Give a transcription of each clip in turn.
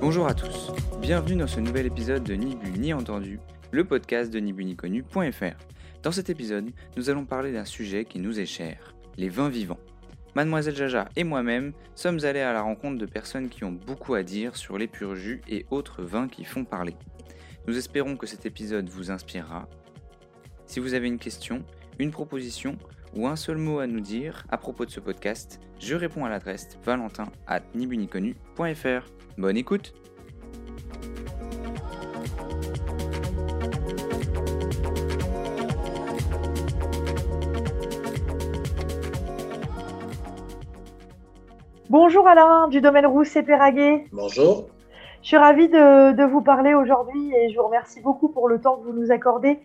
Bonjour à tous, bienvenue dans ce nouvel épisode de Ni Bu ni entendu, le podcast de nibuniconu.fr. Dans cet épisode, nous allons parler d'un sujet qui nous est cher, les vins vivants. Mademoiselle Jaja et moi-même sommes allés à la rencontre de personnes qui ont beaucoup à dire sur les purs et autres vins qui font parler. Nous espérons que cet épisode vous inspirera. Si vous avez une question, une proposition ou un seul mot à nous dire à propos de ce podcast, je réponds à l'adresse valentin at nibuniconu.fr. Bonne écoute Bonjour Alain du domaine Rousset Péraguet. Bonjour. Je suis ravie de, de vous parler aujourd'hui et je vous remercie beaucoup pour le temps que vous nous accordez.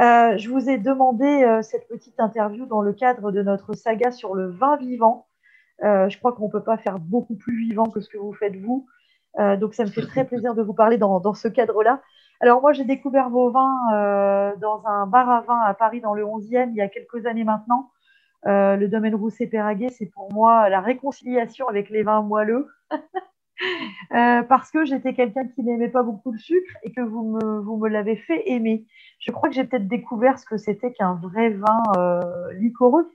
Euh, je vous ai demandé euh, cette petite interview dans le cadre de notre saga sur le vin vivant. Euh, je crois qu'on ne peut pas faire beaucoup plus vivant que ce que vous faites vous. Euh, donc ça me fait très plaisir de vous parler dans, dans ce cadre-là. Alors moi, j'ai découvert vos vins euh, dans un bar à vin à Paris dans le 11e il y a quelques années maintenant. Le domaine Rousset Péraguet, c'est pour moi la réconciliation avec les vins moelleux. Euh, parce que j'étais quelqu'un qui n'aimait pas beaucoup le sucre et que vous me, vous me l'avez fait aimer. Je crois que j'ai peut-être découvert ce que c'était qu'un vrai vin euh, liquoreux.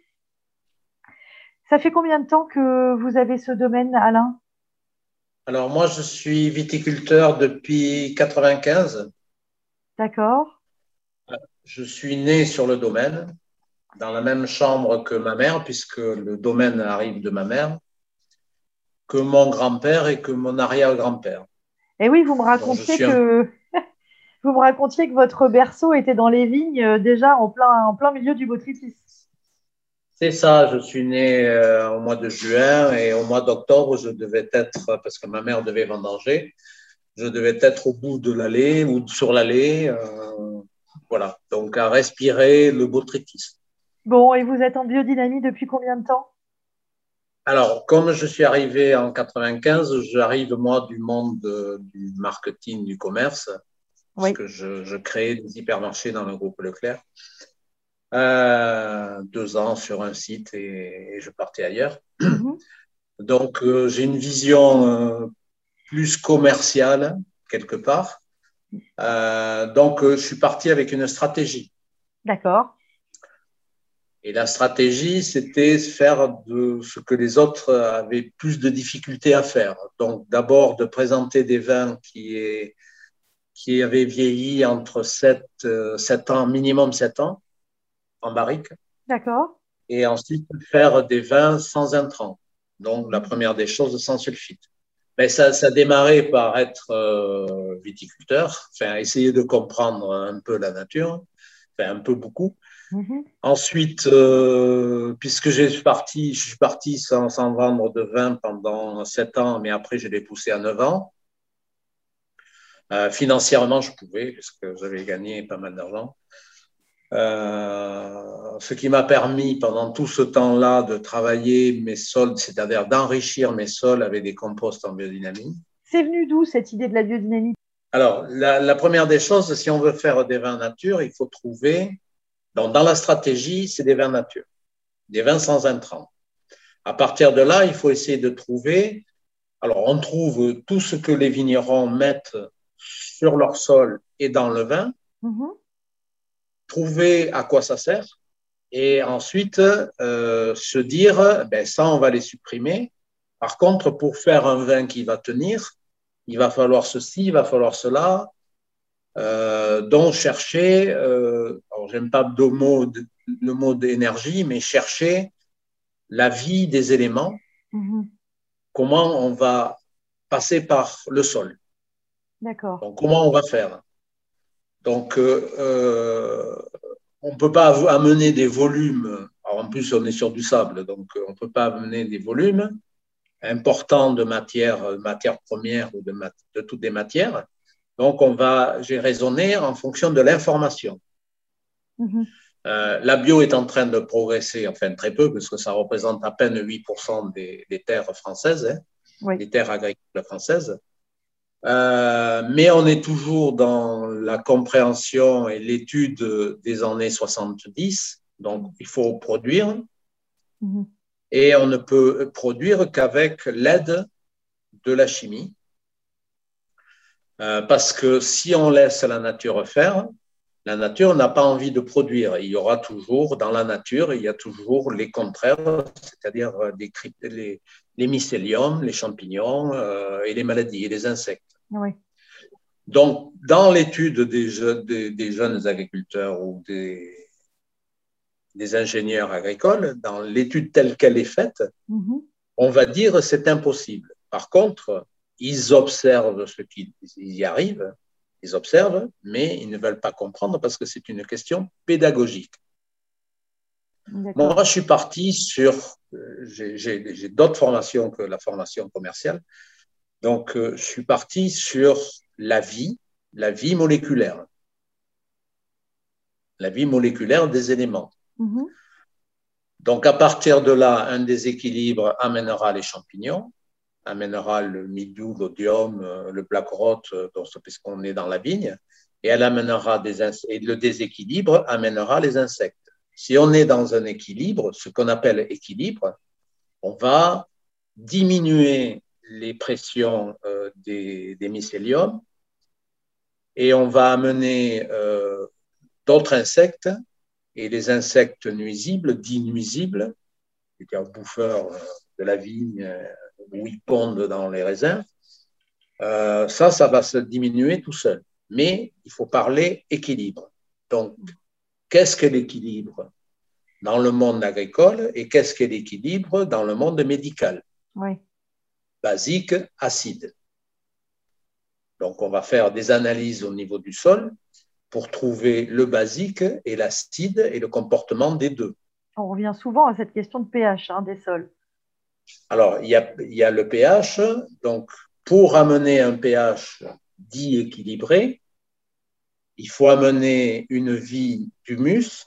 Ça fait combien de temps que vous avez ce domaine, Alain? Alors moi, je suis viticulteur depuis 95. D'accord. Je suis né sur le domaine, dans la même chambre que ma mère, puisque le domaine arrive de ma mère, que mon grand-père et que mon arrière-grand-père. Et oui, vous me racontiez un- que vous me racontiez que votre berceau était dans les vignes euh, déjà en plein, en plein milieu du Botrytis. C'est ça, je suis né euh, au mois de juin et au mois d'octobre, je devais être, parce que ma mère devait vendanger, je devais être au bout de l'allée ou sur l'allée. euh, voilà, donc à respirer le botrytis. Bon, et vous êtes en biodynamie depuis combien de temps? Alors, comme je suis arrivé en 95, j'arrive moi du monde de- du marketing, du commerce, Oui. parce que je, je crée des hypermarchés dans le groupe Leclerc. Euh, deux ans sur un site et, et je partais ailleurs. Mhm. Donc, euh, j'ai une vision euh, plus commerciale, quelque part. Euh, donc, je suis parti avec une stratégie. D'accord. Et la stratégie, c'était faire de ce que les autres avaient plus de difficultés à faire. Donc, d'abord, de présenter des vins qui, est, qui avaient vieilli entre 7, euh, 7 ans, minimum 7 ans, en barrique. D'accord. Et ensuite, faire des vins sans intrants. Donc, la première des choses, sans sulfite. Mais ça, ça démarrait par être euh, viticulteur, enfin, essayer de comprendre un peu la nature, enfin, un peu beaucoup. Mhm. Ensuite, euh, puisque j'ai parti, je suis parti sans, sans vendre de vin pendant sept ans, mais après je l'ai poussé à neuf ans. Euh, financièrement, je pouvais, parce que j'avais gagné pas mal d'argent. Euh, ce qui m'a permis pendant tout ce temps-là de travailler mes sols, c'est-à-dire d'enrichir mes sols avec des composts en biodynamie. C'est venu d'où cette idée de la biodynamie? Alors, la, la première des choses, si on veut faire des vins nature, il faut trouver, donc dans la stratégie, c'est des vins nature, des vins sans intrants. À partir de là, il faut essayer de trouver, alors on trouve tout ce que les vignerons mettent sur leur sol et dans le vin, Mhm. trouver à quoi ça sert, et ensuite euh, se dire, ben ça, on va les supprimer. Par contre, pour faire un vin qui va tenir, il va falloir ceci, il va falloir cela. Euh, donc, chercher, euh, alors j'aime pas le mot, le mot d'énergie, mais chercher la vie des éléments, Mhm. comment on va passer par le sol. D'accord. Donc, comment on va faire Donc, euh, euh, on ne peut pas amener des volumes. Alors, en plus, on est sur du sable, donc on ne peut pas amener des volumes importants de matières euh, matières premières ou de, mat- de toutes les matières. Donc, on va, j'ai raisonné en fonction de l'information. Mhm. Euh, la bio est en train de progresser, enfin très peu, parce que ça représente à peine 8% des, des terres françaises, hein, Oui. des terres agricoles françaises. Euh, mais on est toujours dans la compréhension et l'étude des années 70. Donc, il faut produire Mhm. et on ne peut produire qu'avec l'aide de la chimie. Euh, parce que si on laisse la nature faire, la nature n'a pas envie de produire. Il y aura toujours, dans la nature, il y a toujours les contraires, c'est-à-dire les, les, mycéliums, les champignons euh, et les maladies et les insectes. Oui. Donc, dans l'étude des, des, jeunes agriculteurs ou des, des ingénieurs agricoles, dans l'étude telle qu'elle est faite, mm-hmm. on va dire c'est impossible. Par contre, ils observent ce qu'ils y arrivent, ils observent, mais ils ne veulent pas comprendre parce que c'est une question pédagogique. Moi, je suis parti sur, j'ai d'autres formations que la formation commerciale, donc euh, je suis parti sur la vie, la vie moléculaire, la vie moléculaire des éléments. Mm-hmm. Donc, à partir de là, un déséquilibre amènera les champignons, amènera le midou, l'odium, euh, le black rot, euh, puisqu'on est dans la vigne, et elle amènera le déséquilibre amènera les insectes. Si on est dans un équilibre, ce qu'on appelle équilibre, on va diminuer les pressions euh, des, des, mycéliums et on va amener d'autres insectes et les insectes nuisibles, dits nuisibles, c'est-à-dire bouffeurs de la vigne, où ils pondent dans les raisins, euh, ça, ça va se diminuer tout seul. Mais il faut parler équilibre. Donc, qu'est-ce que l'équilibre dans le monde agricole et qu'est-ce que l'équilibre dans le monde médical? Oui. Basique, acide. Donc, on va faire des analyses au niveau du sol pour trouver le basique et l'acide et le comportement des deux. On revient souvent à cette question de pH hein, des sols. Alors, il y, a, le pH. Donc, pour amener un pH dit équilibré, il faut amener une vie d'humus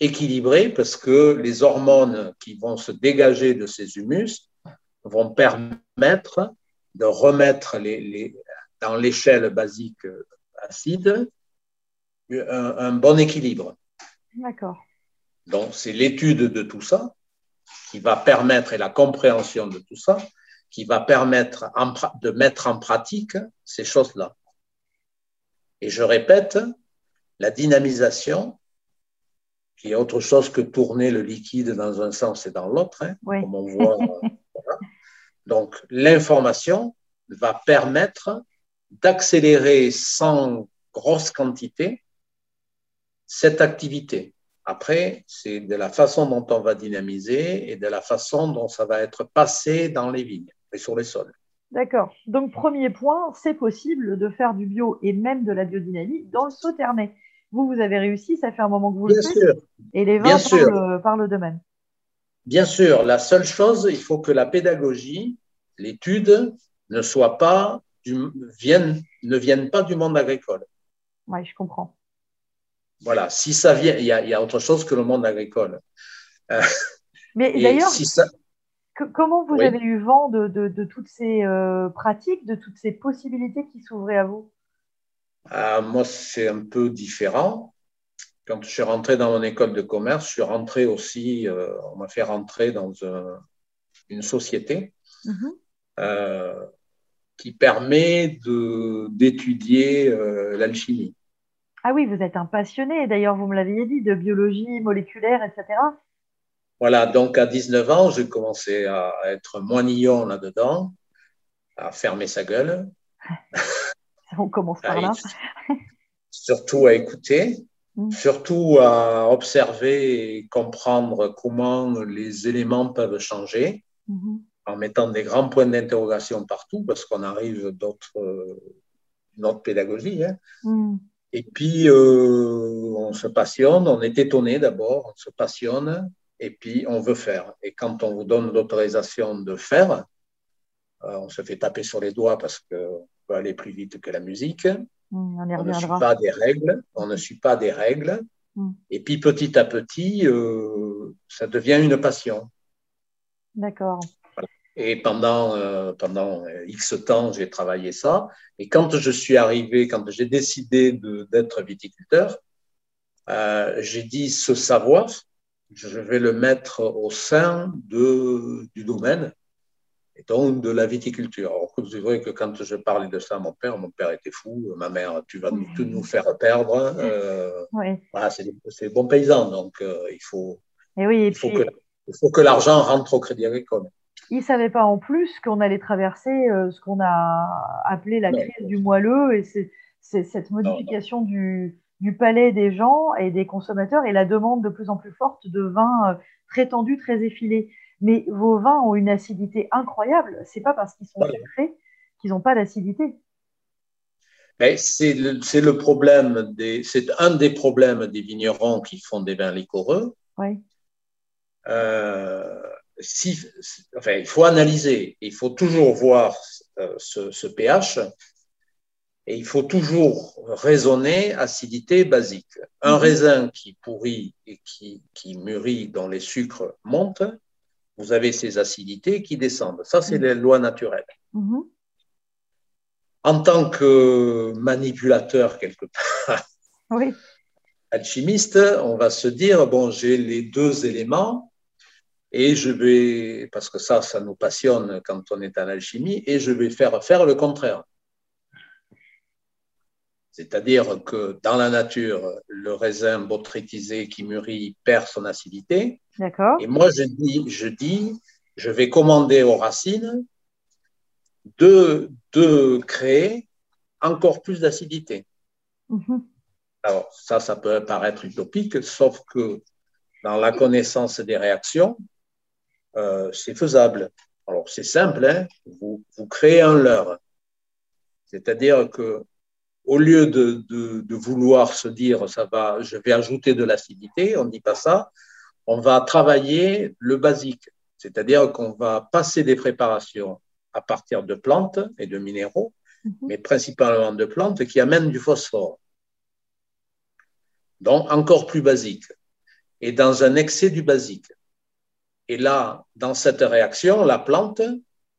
équilibrée parce que les hormones qui vont se dégager de ces humus vont permettre de remettre dans l'échelle basique acide un, un bon équilibre. D'accord. Donc, c'est l'étude de tout ça qui va permettre, et la compréhension de tout ça, qui va permettre de mettre en pratique ces choses-là. Et je répète, la dynamisation, qui est autre chose que tourner le liquide dans un sens et dans l'autre, hein, comme on voit. Donc, l'information va permettre d'accélérer sans grosse quantité cette activité. Après, c'est de la façon dont on va dynamiser et de la façon dont ça va être passé dans les vignes et sur les sols. D'accord. Donc, premier point, c'est possible de faire du bio et même de la biodynamie dans le Sauternay. Vous, vous avez réussi, ça fait un moment que vous Bien le faites. Sûr. Et les vins par le, domaine. Bien sûr. La seule chose, il faut que la pédagogie, l'étude, ne soit pas vienne, ne vienne pas du monde agricole. Oui, je comprends. Voilà, si ça vient, il y, a, autre chose que le monde agricole. Euh, Mais d'ailleurs, comment vous avez eu vent de, toutes ces euh, pratiques, de toutes ces possibilités qui s'ouvraient à vous? Ah, Moi, c'est un peu différent. Quand je suis rentré dans mon école de commerce, je suis rentré aussi, euh, on m'a fait rentrer dans une société mm-hmm. qui permet d'étudier l'alchimie. Ah oui, vous êtes un passionné, d'ailleurs, vous me l'aviez dit, de biologie moléculaire, etc. Voilà, donc à 19 ans, j'ai commencé à être moinillon là-dedans, à fermer sa gueule. On commence par là. surtout à écouter, mm. surtout à observer et comprendre comment les éléments peuvent changer, mm-hmm. en mettant des grands points d'interrogation partout, parce qu'on arrive d'autres, notre pédagogie. Hein. Mm. Et puis, euh, on se passionne, on est étonné d'abord, on se passionne, et puis on veut faire. Et quand on vous donne l'autorisation de faire, euh, on se fait taper sur les doigts parce qu'on peut aller plus vite que la musique. Mmh, on, ne suit pas des règles. On ne suit pas des règles. Mmh. Et puis petit à petit, euh, ça devient une passion. D'accord. Et pendant, euh, pendant X temps, j'ai travaillé ça. Et quand je suis arrivé, quand j'ai décidé d'être viticulteur, euh, j'ai dit ce savoir, je vais le mettre au sein de, du domaine. et donc de la viticulture. Alors, c'est vrai que quand je parlais de ça à mon père, mon père était fou, ma mère, tu vas tout nous faire perdre. Euh, voilà, c'est des, bons paysans, donc euh, il faut, et oui, il, faut que, il faut que l'argent rentre au Crédit Agricole. Il ne savait pas en plus qu'on allait traverser euh, ce qu'on a appelé la crise du moelleux et c'est cette modification du, du, palais des gens et des consommateurs et la demande de plus en plus forte de vins très tendus, très effilés mais vos vins ont une acidité incroyable. C'est pas parce qu'ils sont sucrés qu'ils n'ont pas d'acidité. C'est le, le, problème c'est un des problèmes des vignerons qui font des vins liquoreux. Oui. Euh, si, enfin, il faut analyser, il faut toujours voir euh, ce, pH et il faut toujours raisonner acidité basique. Un mhm. raisin qui pourrit et qui, qui mûrit, dont les sucres montent, vous avez ces acidités qui descendent. Ça, c'est mm. les lois naturelles. Mm-hmm. En tant que manipulateur, quelque part, alchimiste, on va se dire, bon, j'ai les deux éléments et je vais, parce que ça, ça nous passionne quand on est en alchimie, et je vais faire faire le contraire. C'est-à-dire que dans la nature, le raisin botrytisé qui mûrit perd son acidité. D'accord. Et moi, je dis, je dis, je vais commander aux racines de, de créer encore plus d'acidité. Mhm. Alors, ça, ça peut paraître utopique, sauf que dans la connaissance des réactions, euh, c'est faisable. Alors, c'est simple, hein. vous, vous créez un leurre. C'est-à-dire que au lieu de, vouloir se dire ça va, je vais ajouter de l'acidité, on ne dit pas ça. On va travailler le basique, c'est-à-dire qu'on va passer des préparations à partir de plantes et de minéraux, mhm. mais principalement de plantes qui amènent du phosphore. Donc encore plus basique. Et dans un excès du basique. Et là, dans cette réaction, la plante,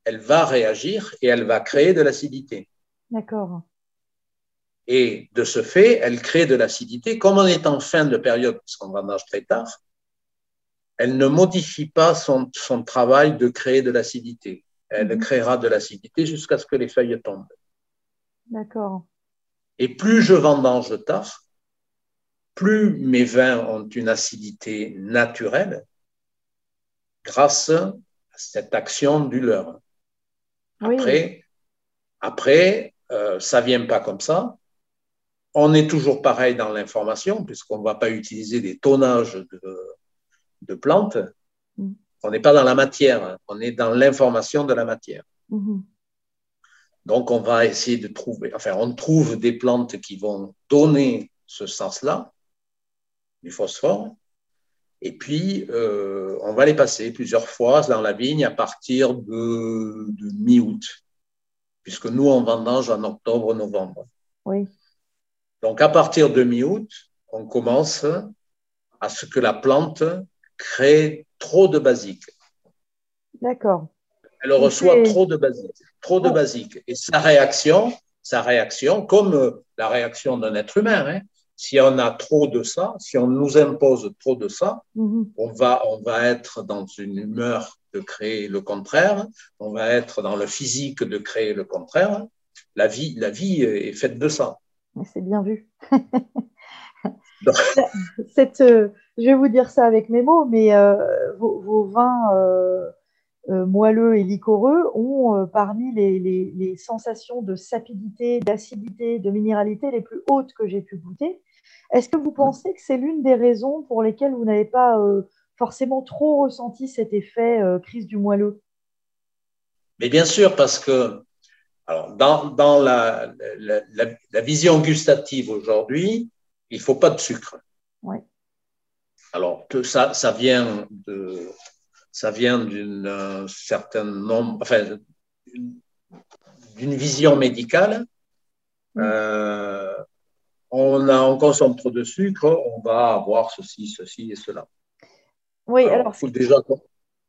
elle va réagir et elle va créer de l'acidité. D'accord. Et de ce fait, elle crée de l'acidité. Comme on est en fin de période, puisqu'on vendange très tard, elle ne modifie pas son, son travail de créer de l'acidité. Elle mhm. créera de l'acidité jusqu'à ce que les feuilles tombent. D'accord. Et plus je vendange tard, plus mes vins ont une acidité naturelle grâce à cette action du leur. Après, après euh, ça vient pas comme ça. On est toujours pareil dans l'information, puisqu'on ne va pas utiliser des tonnages de, plantes. Mm. On n'est pas dans la matière, on est dans l'information de la matière. Mm-hmm. Donc, on va essayer de trouver, enfin, on trouve des plantes qui vont donner ce sens-là, du phosphore, et puis euh, on va les passer plusieurs fois dans la vigne à partir de, de mi-août, puisque nous, on vendange en octobre-novembre. Oui. Donc, à partir de mi-août, on commence à ce que la plante crée trop de basique. D'accord. Elle reçoit trop de basique, trop de oh. basique. Et sa réaction, sa réaction, comme la réaction d'un être humain, hein, si on a trop de ça, si on nous impose trop de ça, mm-hmm. on, va, on va être dans une humeur de créer le contraire, on va être dans le physique de créer le contraire. La vie, la vie est faite de ça. C'est bien vu. Cette, euh, je vais vous dire ça avec mes mots, mais euh, vos, vins euh, moelleux et liquoreux ont parmi les, sensations de sapidité, d'acidité, de minéralité les plus hautes que j'ai pu goûter. Est-ce que vous pensez que c'est l'une des raisons pour lesquelles vous n'avez pas forcément trop ressenti cet effet crise du moelleux? Mais bien sûr, parce que alors, dans, la, vision gustative aujourd'hui, il ne faut pas de sucre. Alors, ça, ça vient de, ça vient d'une certaine nombre, enfin, d'une vision médicale. Euh, consomme trop de sucre, on va avoir ceci, ceci et cela. Oui, alors, déjà,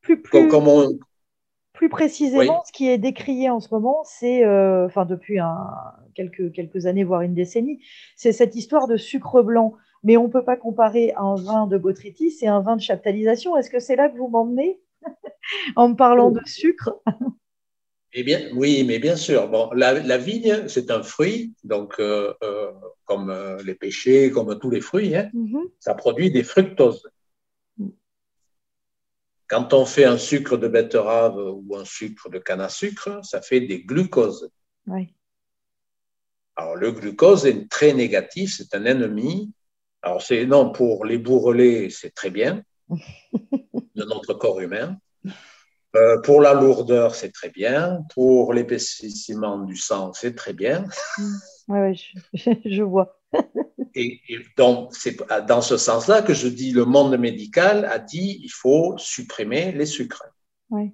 plus, plus, on, plus précisément, ce qui est décrié en ce moment, c'est, euh, enfin depuis quelques, quelques années, voire une décennie, c'est cette histoire de sucre blanc. Mais on ne peut pas comparer un vin de botrytis et un vin de chaptalisation. Est-ce que c'est là que vous m'emmenez en me parlant de sucre? Eh bien, oui, mais bien sûr. Bon, la, vigne, c'est un fruit, donc euh, euh, comme euh, les pêchers, comme tous les fruits, hein, mm-hmm. ça produit des fructoses. Quand on fait un sucre de betterave ou un sucre de canne à sucre, ça fait des glucoses. Oui. Alors, le glucose est très négatif, c'est un ennemi. Alors, c'est non, pour les bourrelets, c'est très bien de notre corps humain. Euh, pour la lourdeur, c'est très bien. Pour l'épaississement du sang, c'est très bien. Oui, je, vois. et, donc, c'est dans ce sens-là que je dis le monde médical a dit il faut supprimer les sucres. Oui.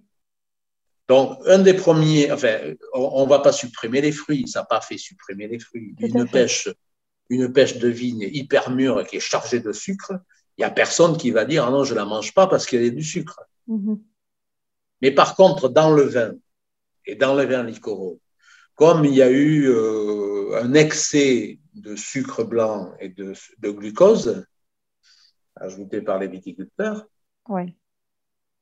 Donc, un des premiers, enfin, on ne va pas supprimer les fruits, ça n'a pas fait supprimer les fruits. Une pêche, une pêche de vigne hyper mûre qui est chargée de sucre, il n'y a personne qui va dire ah non, je ne la mange pas parce qu'il y a du sucre. Mm-hmm. Mais par contre, dans le vin et dans le vin liquoreux, comme il y a eu euh, un excès de sucre blanc et de, glucose, ajouté par les viticulteurs,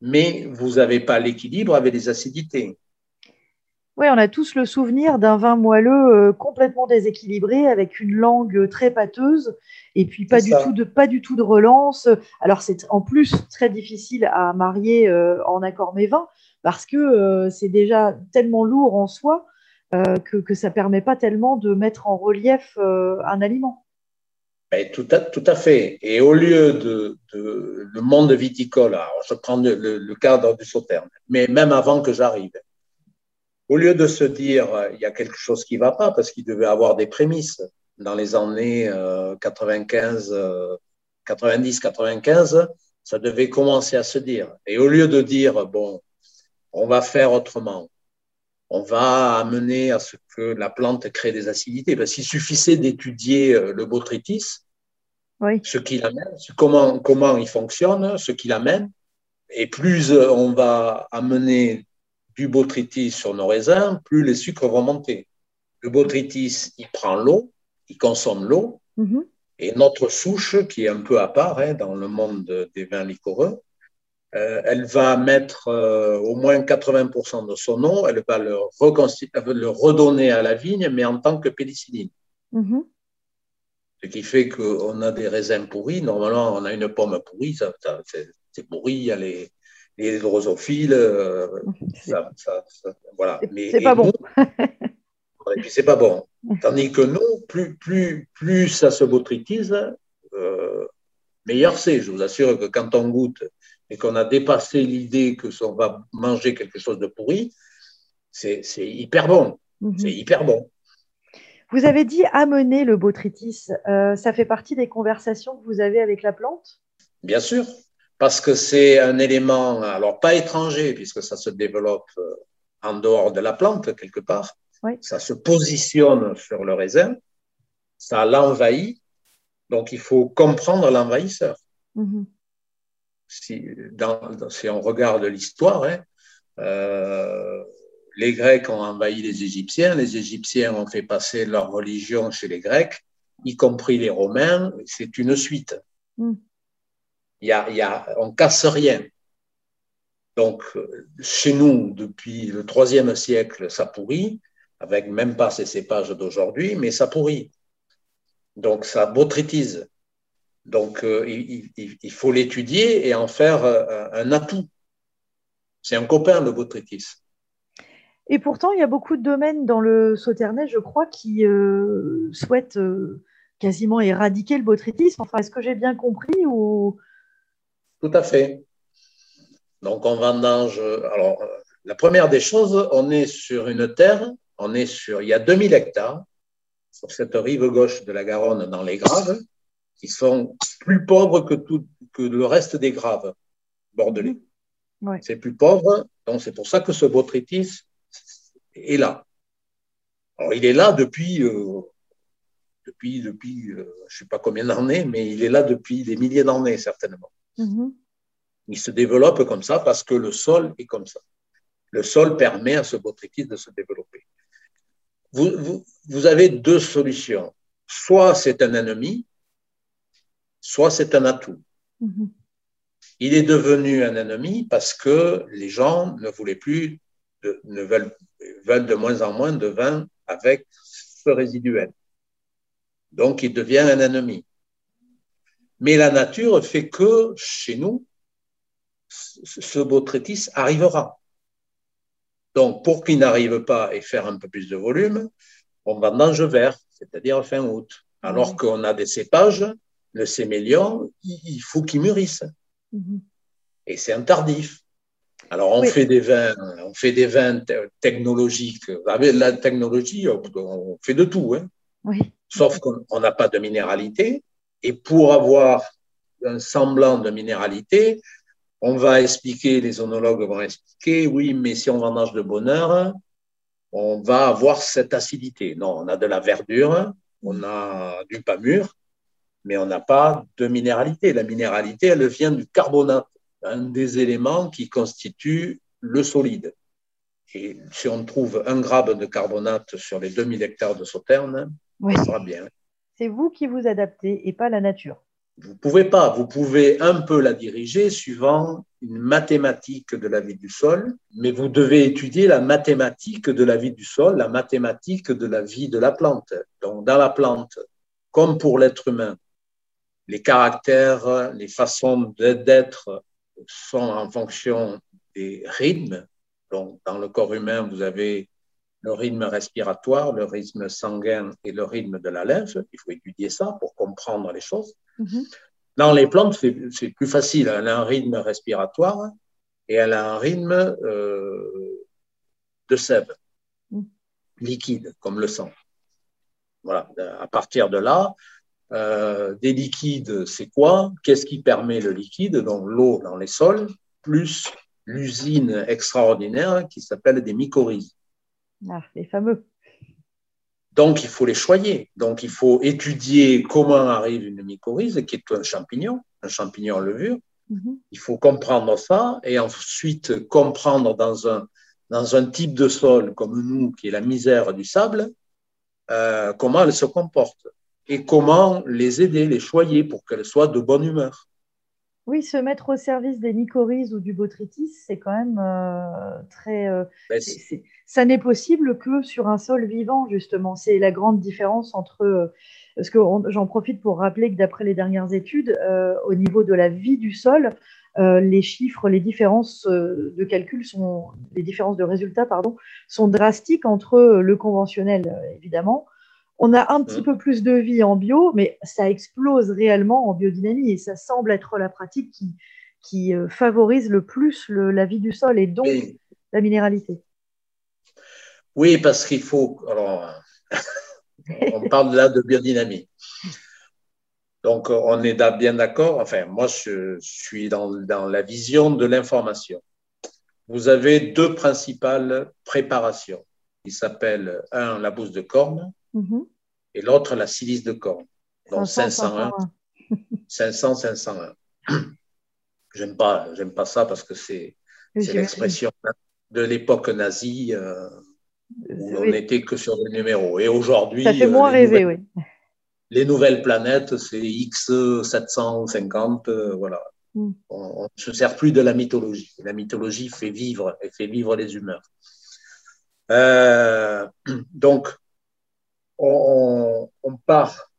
mais vous n'avez pas l'équilibre avec les acidités. Oui, on a tous le souvenir d'un vin moelleux euh, complètement déséquilibré, avec une langue très pâteuse, et puis pas du, tout de, pas du tout de relance. Alors c'est en plus très difficile à marier euh, en accord mes vins, parce que euh, c'est déjà tellement lourd en soi que, ça ne permet pas tellement de mettre en relief un aliment. Ben, tout, à, tout à fait. Et au lieu de, le monde viticole, alors je prends le, le cadre du sauterne, mais même avant que j'arrive, au lieu de se dire euh, il y a quelque chose qui ne va pas, parce qu'il devait avoir des prémices dans les années 95, 90, 95, ça devait commencer à se dire. Et au lieu de dire bon, on va faire autrement, on va amener à ce que la plante crée des acidités, parce qu'il suffisait d'étudier euh, le botrytis, ce qu'il amène, comment, comment il fonctionne, ce qu'il amène, et plus on va amener du botrytis sur nos raisins, plus les sucres vont monter. Le botrytis, il prend l'eau, il consomme l'eau, mhm. et notre souche, qui est un peu à part hein, dans le monde des vins liquoreux, euh, elle va mettre euh, au moins 80% de son eau, elle va le, le, redonner à la vigne, mais en tant que pénicilline. Mhm. Ce qui fait qu'on a des raisins pourris. Normalement, on a une pomme pourrie, c'est pourri, y a les, les drosophiles, euh, ça, voilà. C'est pas bon. et puis c'est pas bon. Tandis que nous, plus, plus, plus ça se botrytise, euh, meilleur c'est. Je vous assure que quand on goûte et qu'on a dépassé l'idée que on va manger quelque chose de pourri, c'est hyper bon. Mhm. C'est hyper bon. Vous avez dit amener le botrytis. Euh, ça fait partie des conversations que vous avez avec la plante? Bien sûr parce que c'est un élément, alors pas étranger, puisque ça se développe euh, en dehors de la plante quelque part. Ça se positionne sur le raisin, ça l'envahit, donc il faut comprendre l'envahisseur. Mm-hmm. si, si, on regarde l'histoire, hein, euh, les Grecs ont envahi les Égyptiens, les Égyptiens ont fait passer leur religion chez les Grecs, y compris les Romains, c'est une suite. Mm y a, y a, on casse rien. Donc, chez nous, depuis le troisième siècle, ça pourrit, avec même pas ces cépages d'aujourd'hui, mais ça pourrit. Donc, ça botrytise. Donc, euh, il, faut l'étudier et en faire euh, un atout. C'est un copain, le botrytis. Et pourtant, il y a beaucoup de domaines dans le Sauternais, je crois, qui euh, souhaitent quasiment éradiquer le botrytis. Enfin, est-ce que j'ai bien compris tout à fait. Donc, on vendange. Alors, la première des choses, on est sur une terre, on est sur. Il y a 2000 hectares sur cette rive gauche de la Garonne dans les Graves, qui sont plus pauvres que, tout, que le reste des Graves bordelais. C'est plus pauvre, donc c'est pour ça que ce botrytis est là. Alors, il est là depuis, euh, depuis, depuis euh, je ne sais pas combien d'années, mais il est là depuis des milliers d'années, certainement. Mhm. Il se développe comme ça parce que le sol est comme ça. Le sol permet à ce botrytis de se développer. Vous, vous, avez deux solutions. Soit c'est un ennemi, soit c'est un atout. Mhm. Il est devenu un ennemi parce que les gens ne voulaient plus, ne veulent veulent de moins en moins de vin avec ce résiduel. Donc, il devient un ennemi. Mais la nature fait que chez nous, ce Botrytis arrivera. Donc, pour qu'il n'arrive pas et faire un peu plus de volume, on vendange vert, c'est-à-dire fin août. Alors qu'on a des cépages, le sémélion, il faut qu'il mûrisse. Mhm. Et c'est un tardif. Alors, on fait des vins, on fait des vins technologiques. Avec la technologie, on fait de tout. Hein. Sauf qu'on n'a pas de minéralité. Et pour avoir un semblant de minéralité, on va expliquer, les onologues vont expliquer, oui, mais si on vendange de bonheur, on va avoir cette acidité. Non, on a de la verdure, on a du pas mûr, mais on n'a pas de minéralité. La minéralité, elle vient du carbonate, un des éléments qui constitue le solide. Et si on trouve un gramme de carbonate sur les 2000 hectares de sauterne, ça sera bien. C'est vous qui vous adaptez et pas la nature. Vous ne pouvez pas, vous pouvez un peu la diriger suivant une mathématique de la vie du sol, mais vous devez étudier la mathématique de la vie du sol, la mathématique de la vie de la plante. Donc dans la plante, comme pour l'être humain, les caractères, les façons d'être sont en fonction des rythmes. Donc dans le corps humain, vous avez le rythme respiratoire, le rythme sanguin et le rythme de la lymphe. Il faut étudier ça pour comprendre les choses. Mhm. Dans les plantes, c'est plus facile. Elle a un rythme respiratoire et elle a un rythme euh, de sève, mhm. liquide, comme le sang. Voilà. À partir de là, euh, des liquides, c'est quoi? Qu'est-ce qui permet le liquide? Donc l'eau dans les sols, plus l'usine extraordinaire qui s'appelle des mycorhizes. Ah, les fameux. Donc, il faut les choyer. Donc, il faut étudier comment arrive une mycorhize, qui est un champignon, un champignon levure. Mhm. Il faut comprendre ça et ensuite comprendre dans un, dans un type de sol comme nous, qui est la misère du sable, euh, comment elle se comporte et comment les aider, les choyer pour qu'elles soient de bonne humeur. Oui, se mettre au service des mycorhizes ou du botrytis, c'est quand même euh, très. Euh, ben, ça n'est possible que sur un sol vivant, justement. C'est la grande différence entre. Euh, parce que j'en profite pour rappeler que d'après les dernières études, au niveau de la vie du sol, les chiffres, les différences de calcul sont, les différences de résultats, pardon, sont drastiques entre le conventionnel, évidemment, on a un petit peu plus de vie en bio, mais ça explose réellement en biodynamie et ça semble être la pratique qui, euh, favorise le plus la vie du sol et donc la minéralité. Oui, parce qu'il faut. Alors, on parle là de biodynamie. Donc, on est bien d'accord. Enfin, moi, je suis dans, la vision de l'information. Vous avez deux principales préparations qui s'appellent, un, la bouse de corne, Mhm. Et l'autre, la silice de corne. Donc 501. 500, 501. J'aime pas, j'aime pas ça parce que c'est, l'expression de l'époque nazie euh, où on n'était que sur des numéros. Et aujourd'hui. Ça fait moins rêver, oui. Les nouvelles planètes, c'est X 750, euh, voilà. Mm. On ne se sert plus de la mythologie. La mythologie fait vivre et fait vivre les humeurs. Euh, donc, on, part,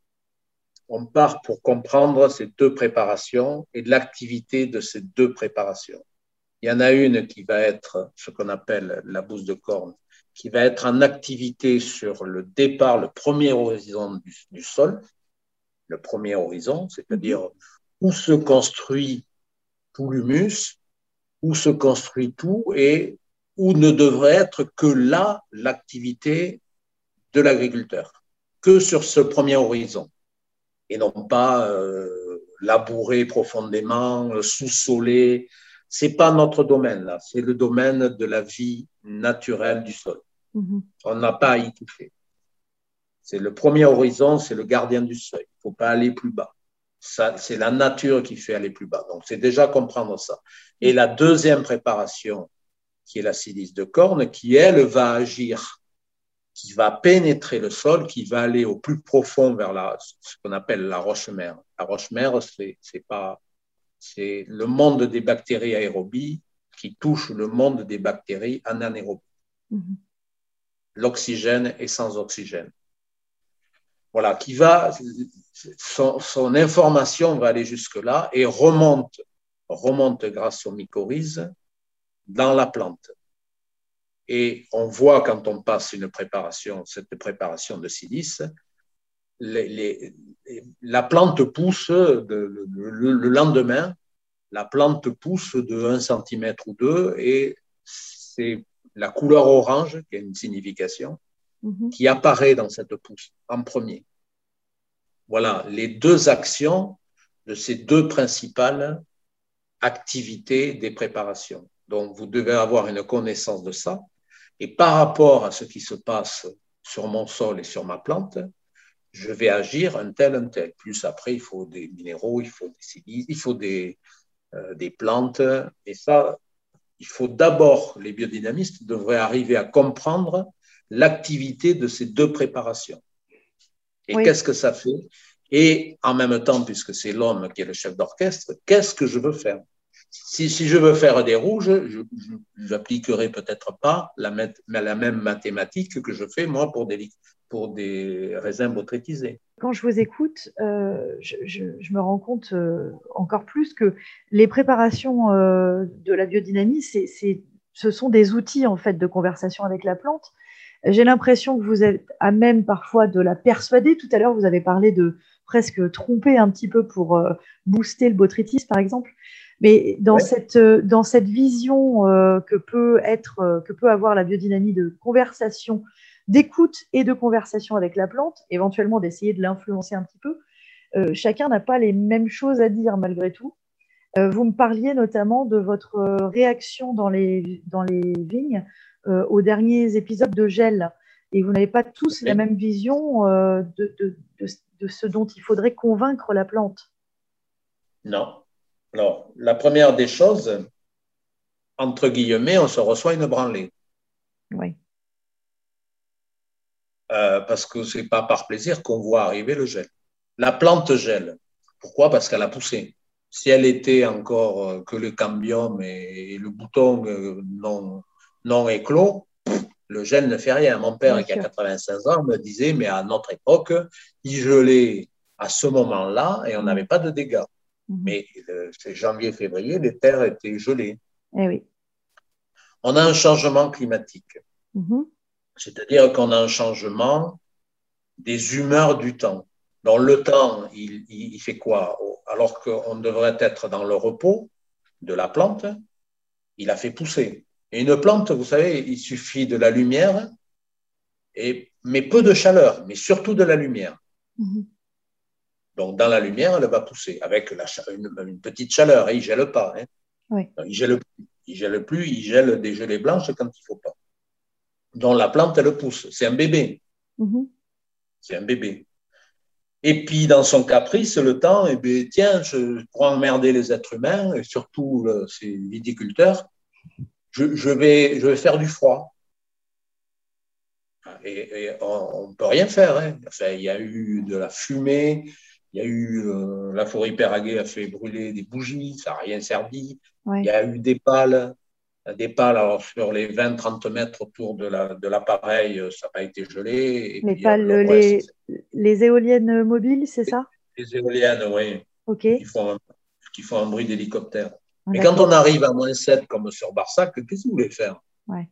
on part pour comprendre ces deux préparations et l'activité de ces deux préparations. Il y en a une qui va être ce qu'on appelle la bouse de corne, qui va être en activité sur le départ, le premier horizon du, sol, le premier horizon, c'est-à-dire où se construit tout l'humus, où se construit tout et où ne devrait être que là l'activité de l'agriculteur, que sur ce premier horizon, et non pas euh, labourer profondément, sous-soler. C'est pas notre domaine là, c'est le domaine de la vie naturelle du sol. Mm-hmm. On n'a pas à y toucher. C'est le premier horizon, c'est le gardien du seuil. Il faut pas aller plus bas. C'est la nature qui fait aller plus bas. Donc, c'est déjà comprendre ça. Et la deuxième préparation, qui est la silice de corne, qui, elle, va agir qui va pénétrer le sol, qui va aller au plus profond vers la, ce qu'on appelle la roche-mère. La roche-mère, c'est, c'est pas, c'est le monde des bactéries aérobies qui touche le monde des bactéries anaérobies. Mm-hmm. l'oxygène et sans oxygène. Voilà, qui va, son, information va aller jusque-là et remonte, remonte grâce aux mycorhizes dans la plante. Et on voit quand on passe une préparation, cette préparation de silice, la plante pousse le, lendemain, la plante pousse de 1 cm ou 2 et c'est la couleur orange, qui a une signification, mhm. qui apparaît dans cette pousse en premier. Voilà les deux actions de ces deux principales activités des préparations. Donc, vous devez avoir une connaissance de ça. Et par rapport à ce qui se passe sur mon sol et sur ma plante, je vais agir un tel, un tel. Plus après, il faut des minéraux, il faut des silices, il faut des, euh, des plantes. Et ça, il faut d'abord, les biodynamistes devraient arriver à comprendre l'activité de ces deux préparations. Et qu'est-ce que ça fait? Et en même temps, puisque c'est l'homme qui est le chef d'orchestre, qu'est-ce que je veux faire? Si, je veux faire des rouges, je n'appliquerai peut-être pas la, même mathématique que je fais moi pour des, pour des raisins botrytisés. Quand je vous écoute, euh, je, me rends compte euh, encore plus que les préparations euh, de la biodynamie, ce sont des outils en fait de conversation avec la plante. J'ai l'impression que vous êtes à même parfois de la persuader. Tout à l'heure, vous avez parlé de presque tromper un petit peu pour booster le botrytis, par exemple. Mais dans, cette, dans cette vision que, peut être, que peut avoir la biodynamie de conversation d'écoute et de conversation avec la plante, éventuellement d'essayer de l'influencer un petit peu, euh, chacun n'a pas les mêmes choses à dire malgré tout. Euh, vous me parliez notamment de votre euh, réaction dans les, dans les vignes aux derniers épisodes de gel. Et vous n'avez pas tous la même vision de, de, de, ce dont il faudrait convaincre la plante? Non. Alors, la première des choses, entre guillemets, on se reçoit une branlée. Oui. Euh, parce que ce n'est pas par plaisir qu'on voit arriver le gel. La plante gèle. Pourquoi? Parce qu'elle a poussé. Si elle était encore euh, que le cambium et, le bouton euh, non, non éclos, le gel ne fait rien. Mon père, qui a 85 ans, me disait, mais à notre époque, il gelait à ce moment-là et on n'avait pas de dégâts. Mhm. Mais c'est janvier-février, les terres étaient gelées. Eh oui. On a un changement climatique. Mhm. C'est-à-dire qu'on a un changement des humeurs du temps. Dans le temps, il, fait quoi? Alors qu'on devrait être dans le repos de la plante, il a fait pousser. Et une plante, vous savez, il suffit de la lumière, et, mais peu de chaleur, mais surtout de la lumière. Mhm. Donc, dans la lumière, elle va pousser avec la, une, petite chaleur. Et il ne gèle pas. Hein. Il ne gèle, gèle plus, il gèle des gelées blanches quand il ne faut pas dont la plante, elle pousse. C'est un bébé. Mm-hmm. C'est un bébé. Et puis, dans son caprice, le temps, eh bien, tiens, je, pour emmerder les êtres humains, et surtout ces viticulteurs, je, vais, je vais faire du froid. Et, on ne peut rien faire. Hein. il y a eu de la fumée, il y a eu euh, la forêt Péraguet a fait brûler des bougies, ça n'a rien servi. Il y a eu des pales, des pales, alors sur les 20-30 mètres autour de l'appareil, la, de ça n'a pas été gelé. les pales, les, les, éoliennes mobiles, c'est ça? Les éoliennes, oui. OK. Qui font un, qui font un bruit d'hélicoptère. Mais quand on arrive à moins 7 comme sur Barsac, qu'est-ce que vous voulez faire? Ouais.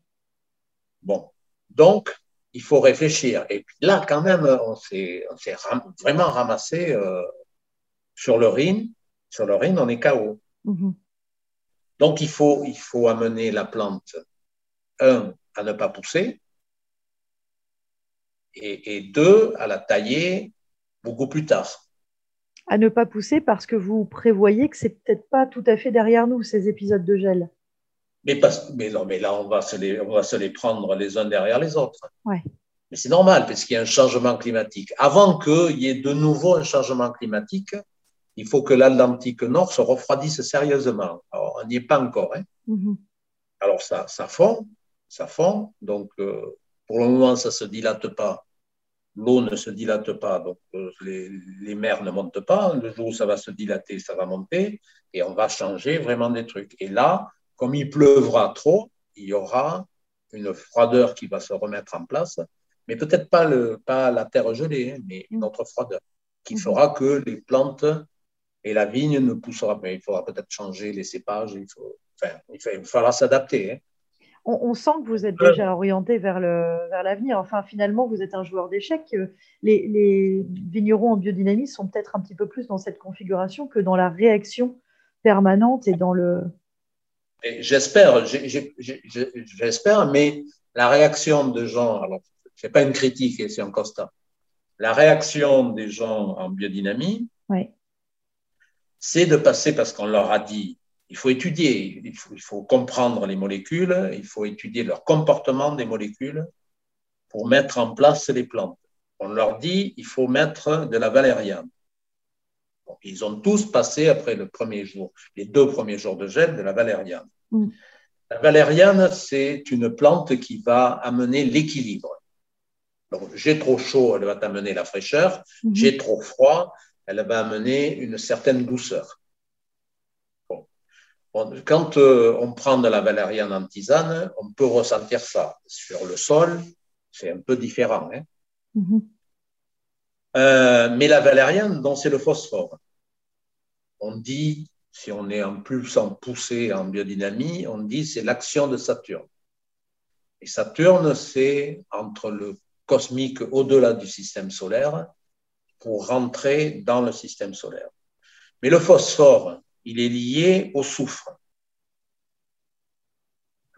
Bon, donc, il faut réfléchir. Et puis là, quand même, on s'est vraiment ramassé euh, sur le Rhin. Sur le Rhin, on est KO. Mm donc, il faut, il faut amener la plante, un, à ne pas pousser, et, deux, à la tailler beaucoup plus tard. À ne pas pousser parce que vous prévoyez que c'est peut-être pas tout à fait derrière nous, ces épisodes de gel. Mais, parce, mais non, mais là, on va, se les, on va se les prendre les uns derrière les autres. Ouais. Mais c'est normal, parce qu'il y a un changement climatique. Avant qu'il y ait de nouveau un changement climatique, il faut que l'Atlantique Nord se refroidisse sérieusement. Alors, on n'y est pas encore. Hein. Mm-hmm. Alors, ça, ça fond, ça fond. Donc, euh, pour le moment, ça ne se dilate pas. L'eau ne se dilate pas, donc euh, les, les, mers ne montent pas. Le jour où ça va se dilater, ça va monter et on va changer vraiment des trucs. Et là, comme il pleuvra trop, il y aura une froideur qui va se remettre en place, mais peut-être pas, le, pas la terre gelée, hein, mais une autre froideur qui fera que les plantes et la vigne ne poussera pas. Il faudra peut-être changer les cépages, il, faut, enfin, il, falloir s'adapter. Hein. On, sent que vous êtes déjà orienté vers l'avenir. Vers enfin, finalement, vous êtes un joueur d'échecs. Les, les, vignerons en biodynamie sont peut-être un petit peu plus dans cette configuration que dans la réaction permanente et dans le. J'espère, j'espère, mais la réaction de gens, alors ce n'est pas une critique, c'est un constat. La réaction des gens en biodynamie, c'est de passer parce qu'on leur a dit il faut étudier, il faut, il faut, comprendre les molécules, il faut étudier leur comportement des molécules pour mettre en place les plantes. On leur dit il faut mettre de la valériane. Ils ont tous passé après le premier jour, les deux premiers jours de gel, de la valériane. Mm. La valériane, c'est une plante qui va amener l'équilibre. J'ai trop chaud, elle va t'amener la fraîcheur. Mm-hmm. J'ai trop froid, elle va amener une certaine douceur. Quand euh, on prend de la valériane en tisane, on peut ressentir ça. Sur le sol, c'est un peu différent. Hein. Mm-hmm. Euh, mais la valériane, c'est le phosphore. On dit, si on est en plus en poussée en biodynamie, on dit c'est l'action de Saturne. Et Saturne, c'est entre le cosmique au-delà du système solaire pour rentrer dans le système solaire. Mais le phosphore, il est lié au soufre.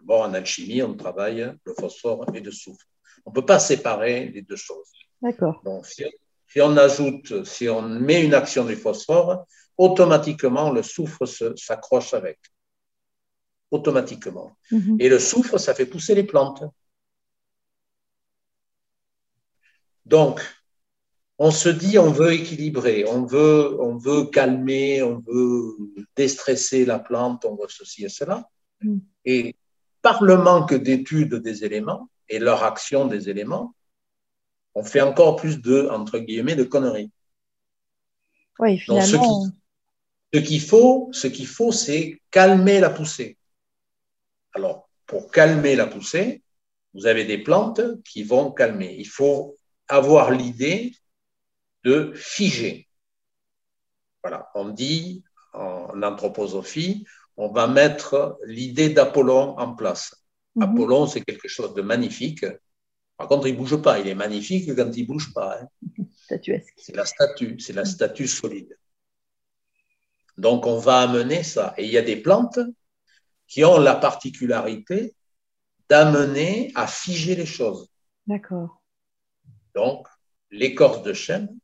D'abord, en alchimie, on travaille le phosphore et le soufre. On ne peut pas séparer les deux choses. D'accord. Donc, si, on ajoute, si on met une action du phosphore, automatiquement, le soufre s'accroche avec. Automatiquement. Mhm. Et le soufre, ça fait pousser les plantes. Donc, on se dit on veut équilibrer, on veut, on veut calmer, on veut déstresser la plante, on veut ceci et cela. Mm. Et par le manque d'études des éléments et leur action des éléments, on fait encore plus de, entre guillemets, de conneries. Oui, finalement. ce qu'il faut, ce qu'il faut, c'est calmer la poussée. Alors, pour calmer la poussée, vous avez des plantes qui vont calmer. Il faut avoir l'idée de figer. Voilà, on dit en anthroposophie, on va mettre l'idée d'Apollon en place. Mhm. Apollon, c'est quelque chose de magnifique. Par contre, il ne bouge pas. Il est magnifique quand il ne bouge pas. Hein. C'est la statue, c'est la statue solide. Donc, on va amener ça. Et il y a des plantes qui ont la particularité d'amener à figer les choses. D'accord. Donc, l'écorce de chêne,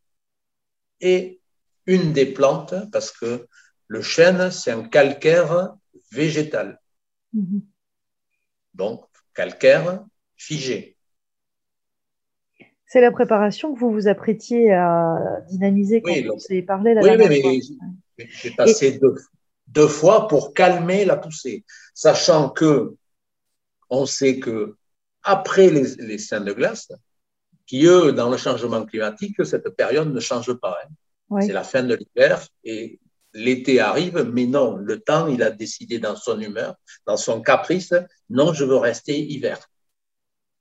et une des plantes, parce que le chêne, c'est un calcaire végétal. Mhm. Donc, calcaire figé. C'est la préparation que vous vous apprêtiez à dynamiser quand vous avez parlé la oui, dernière oui, mais j'ai passé deux, fois pour calmer la poussée, sachant que on sait que après les, les seins de glace, qui, eux, dans le changement climatique, cette période ne change pas. Hein. C'est la fin de l'hiver et l'été arrive, mais non, le temps, il a décidé dans son humeur, dans son caprice, non, je veux rester hiver.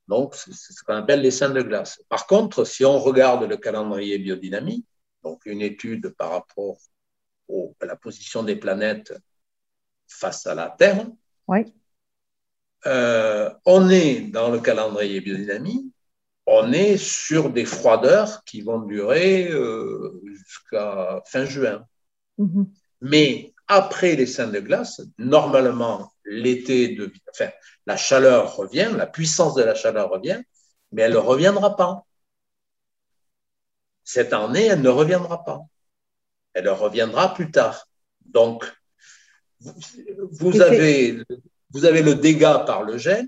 Donc, c'est ce qu'on appelle les seins de glace. Par contre, si on regarde le calendrier biodynamique, donc une étude par rapport à la position des planètes face à la Terre, euh, on est dans le calendrier biodynamique on est sur des froideurs qui vont durer euh, jusqu'à fin juin. Mhm. Mais après les seins de glace, normalement, l'été, de, enfin, la chaleur revient, la puissance de la chaleur revient, mais elle ne reviendra pas. Cette année, elle ne reviendra pas. Elle reviendra plus tard. Donc, vous avez, vous avez le dégât par le gel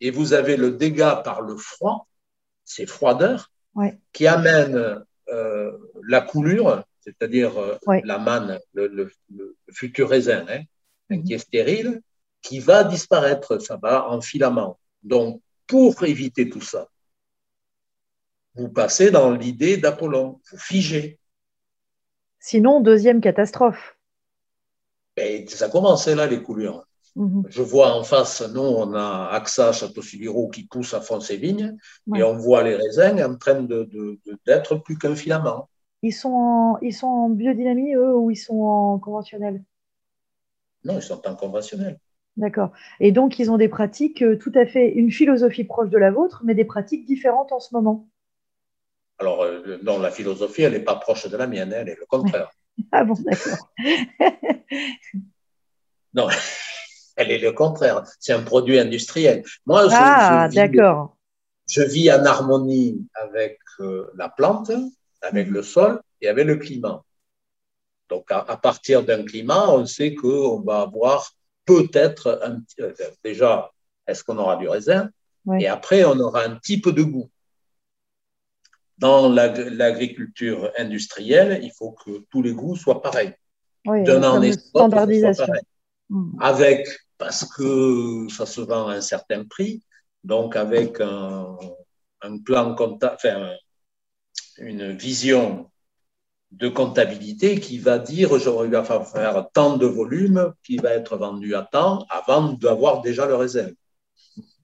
et vous avez le dégât par le froid ces froideurs qui amènent euh, la coulure, c'est-à-dire euh, la manne, le, futur raisin, hein, mhm. qui est stérile, qui va disparaître, ça va en filament. Donc, pour éviter tout ça, vous passez dans l'idée d'Apollon, vous figez. Sinon, deuxième catastrophe. Et ça commence là, les coulures. Mhm. Je vois en face, nous, on a AXA Château-Subiro qui pousse à fond ses vignes et on voit les raisins en train d'être plus qu'un filament. Ils sont, en, ils sont en biodynamie, eux, ou ils sont en conventionnel? Non, ils sont en conventionnel. D'accord. Et donc, ils ont des pratiques euh, tout à fait, une philosophie proche de la vôtre, mais des pratiques différentes en ce moment. Alors, euh, non, la philosophie, elle n'est pas proche de la mienne, elle est le contraire. ah bon, d'accord. non, elle est le contraire. C'est un produit industriel. Moi, ah, d'accord. Je vis en harmonie avec euh, la plante, avec le sol et avec le climat. Donc, à, partir d'un climat, on sait qu'on va avoir peut-être un, euh, déjà, est-ce qu'on aura du raisin? Et après, on aura un type de goût. Dans l'agriculture industrielle, il faut que tous les goûts soient pareils. Oui, standardisation. Hmm. Avec, parce que ça se vend à un certain prix, donc avec un, plan comptable, enfin, une vision de comptabilité qui va dire je vais faire tant de volume qui va être vendu à temps avant d'avoir déjà le réserve.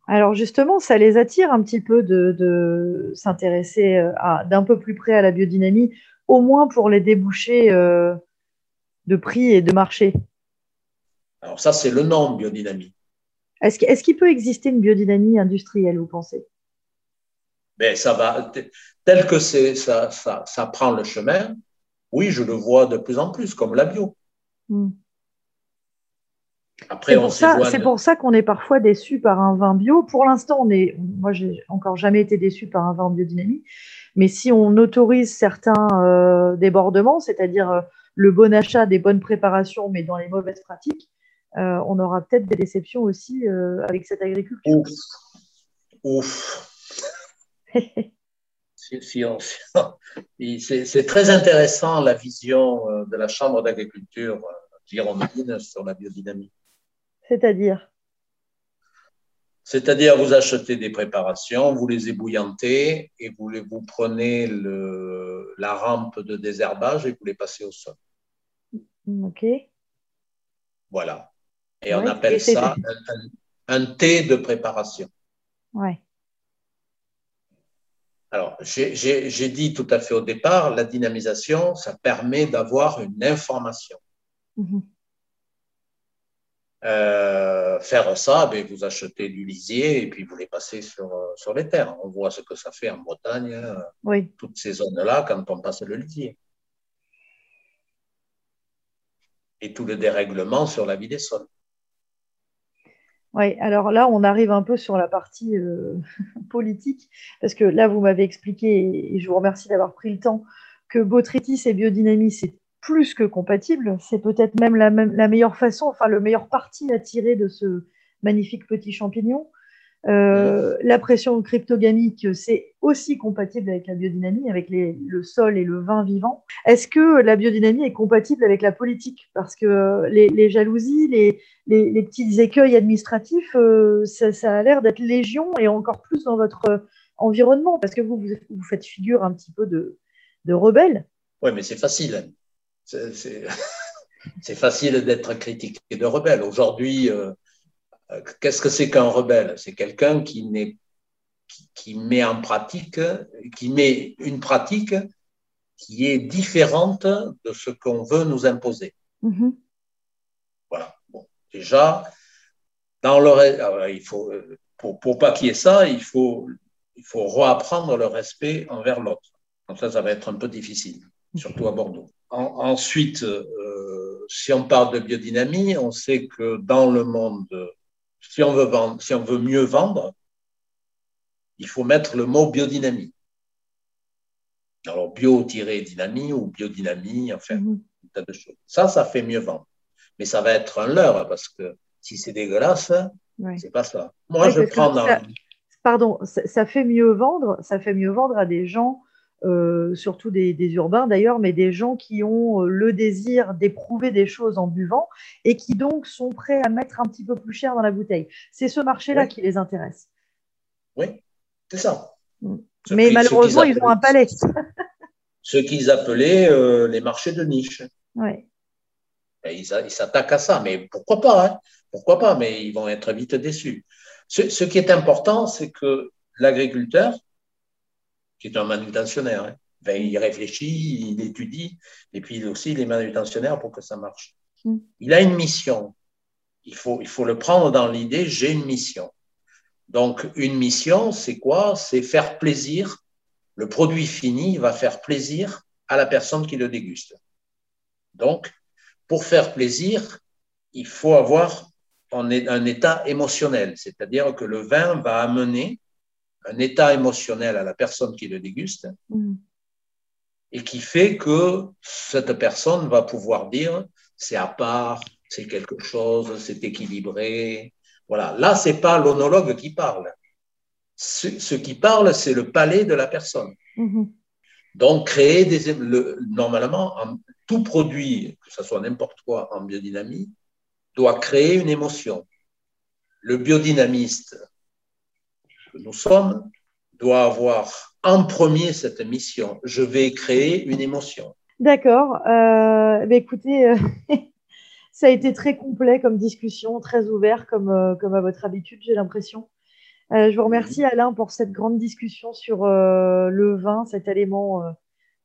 Alors justement, ça les attire un petit peu de, s'intéresser euh, d'un peu plus près à la biodynamie, au moins pour les débouchés euh, de prix et de marché. Alors ça, c'est le nom biodynamie. Est-ce qu'il peut exister une biodynamie industrielle, vous pensez? Ben, ça va, tel que ça, ça, ça prend le chemin, oui, je le vois de plus en plus, comme la bio. Hmm. Après, c'est pour, ça qu'on est parfois déçu par un vin bio. Pour l'instant, on est, moi, j'ai encore jamais été déçu par un vin en biodynamie. Mais si on autorise certains euh, débordements, c'est-à-dire euh, le bon achat, des bonnes préparations, mais dans les mauvaises pratiques, euh, on aura peut-être des déceptions aussi avec cette agriculture. Ouf. Ouf. C'est très intéressant la vision euh, de la Chambre d'agriculture girondine euh, sur la biodynamie. C'est-à-dire? C'est-à-dire, vous achetez des préparations, vous les ébouillantez et vous, les, vous prenez le, la rampe de désherbage et vous les passez au sol. OK. Voilà. Et on appelle ça un, un, thé de préparation. Ouais. Alors, j'ai dit tout à fait au départ, la dynamisation, ça permet d'avoir une information. Mhm. Euh, faire ça, ben, vous achetez du lisier et puis vous les passez sur, sur les terres. On voit ce que ça fait en Bretagne, hein, toutes ces zones-là, quand on passe le lisier. Et tout le dérèglement sur la vie des sols. Oui, alors là, on arrive un peu sur la partie euh, politique, parce que là, vous m'avez expliqué, et je vous remercie d'avoir pris le temps, que botrytis et biodynamie, c'est plus que compatible. C'est peut-être même la, la, meilleure façon, enfin, le meilleur parti à tirer de ce magnifique petit champignon. Euh, la pression cryptogamique, c'est aussi compatible avec la biodynamie, avec le sol et le vin vivant. Est-ce que la biodynamie est compatible avec la politique? Parce que les, jalousies, les, petits écueils administratifs, euh, ça, a l'air d'être légion et encore plus dans votre environnement, parce que vous, vous, faites figure un petit peu de, rebelle. Oui, mais c'est facile. C'est facile d'être critique et de rebelle. Aujourd'hui, euh, euh, qu'est-ce que c'est qu'un rebelle? C'est quelqu'un qui, qui, met en pratique, qui met une pratique qui est différente de ce qu'on veut nous imposer. Mm-hmm. Voilà. Bon, déjà, dans le, il faut, pour, pour pas qu'il y ait ça, il faut, il faut reapprendre le respect envers l'autre. Donc ça, ça va être un peu difficile, surtout à Bordeaux. ensuite, euh, si on parle de biodynamie, on sait que dans le monde si on veut vendre, si on veut mieux vendre, il faut mettre le mot biodynamie. Alors, bio-dynamie ou biodynamie, enfin, mm tas de choses. Ça, ça fait mieux vendre. Mais ça va être un leurre parce que si c'est dégueulasse, c'est pas ça. Moi, je prends dans... Pardon, ça, fait mieux vendre, ça fait mieux vendre à des gens euh, surtout des, urbains d'ailleurs, mais des gens qui ont euh, le désir d'éprouver des choses en buvant et qui donc sont prêts à mettre un petit peu plus cher dans la bouteille. C'est ce marché-là qui les intéresse. Oui, c'est ça. Mm. mais malheureusement, ils ont un palais. ce qu'ils appelaient euh, les marchés de niche. Ouais. ils s'attaquent à ça, mais pourquoi pas hein pourquoi pas, mais ils vont être vite déçus. Ce, qui est important, c'est que l'agriculteur, qui est un manutentionnaire, hein, ben, il réfléchit, il étudie, et puis aussi il est manutentionnaire pour que ça marche. Mm. Il a une mission. Il faut, il faut le prendre dans l'idée, j'ai une mission. Donc, une mission, c'est quoi? C'est faire plaisir. Le produit fini va faire plaisir à la personne qui le déguste. Donc, pour faire plaisir, il faut avoir un état émotionnel, c'est-à-dire que le vin va amener un état émotionnel à la personne qui le déguste mm. et qui fait que cette personne va pouvoir dire c'est à part, c'est quelque chose, c'est équilibré. Voilà. Là, c'est pas l'onologue qui parle. Ce, qui parle, c'est le palais de la personne. Mm-hmm. Donc, créer des. normalement, tout produit, que ce soit n'importe quoi en biodynamie, doit créer une émotion. Le biodynamiste que nous sommes doit avoir en premier cette mission. Je vais créer une émotion. D'accord. Euh, bah, écoutez, euh, ça a été très complet comme discussion, très ouvert comme, euh, comme à votre habitude, j'ai l'impression. je vous remercie Alain pour cette grande discussion sur le vin, cet élément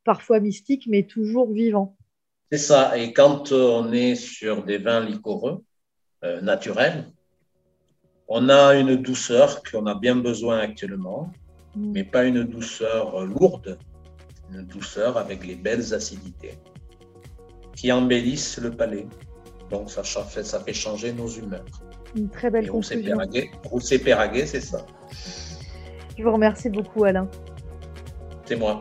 parfois mystique, mais toujours vivant. C'est ça. Et quand on est sur des vins liquoreux, naturels, on a une douceur qu'on a bien besoin actuellement, mm. mais pas une douceur lourde, une douceur avec les belles acidités qui embellissent le palais. Donc ça fait, ça fait changer nos humeurs. Une très belle conclusion. Roussé Péraguet, c'est ça. Je vous remercie beaucoup Alain. C'est moi.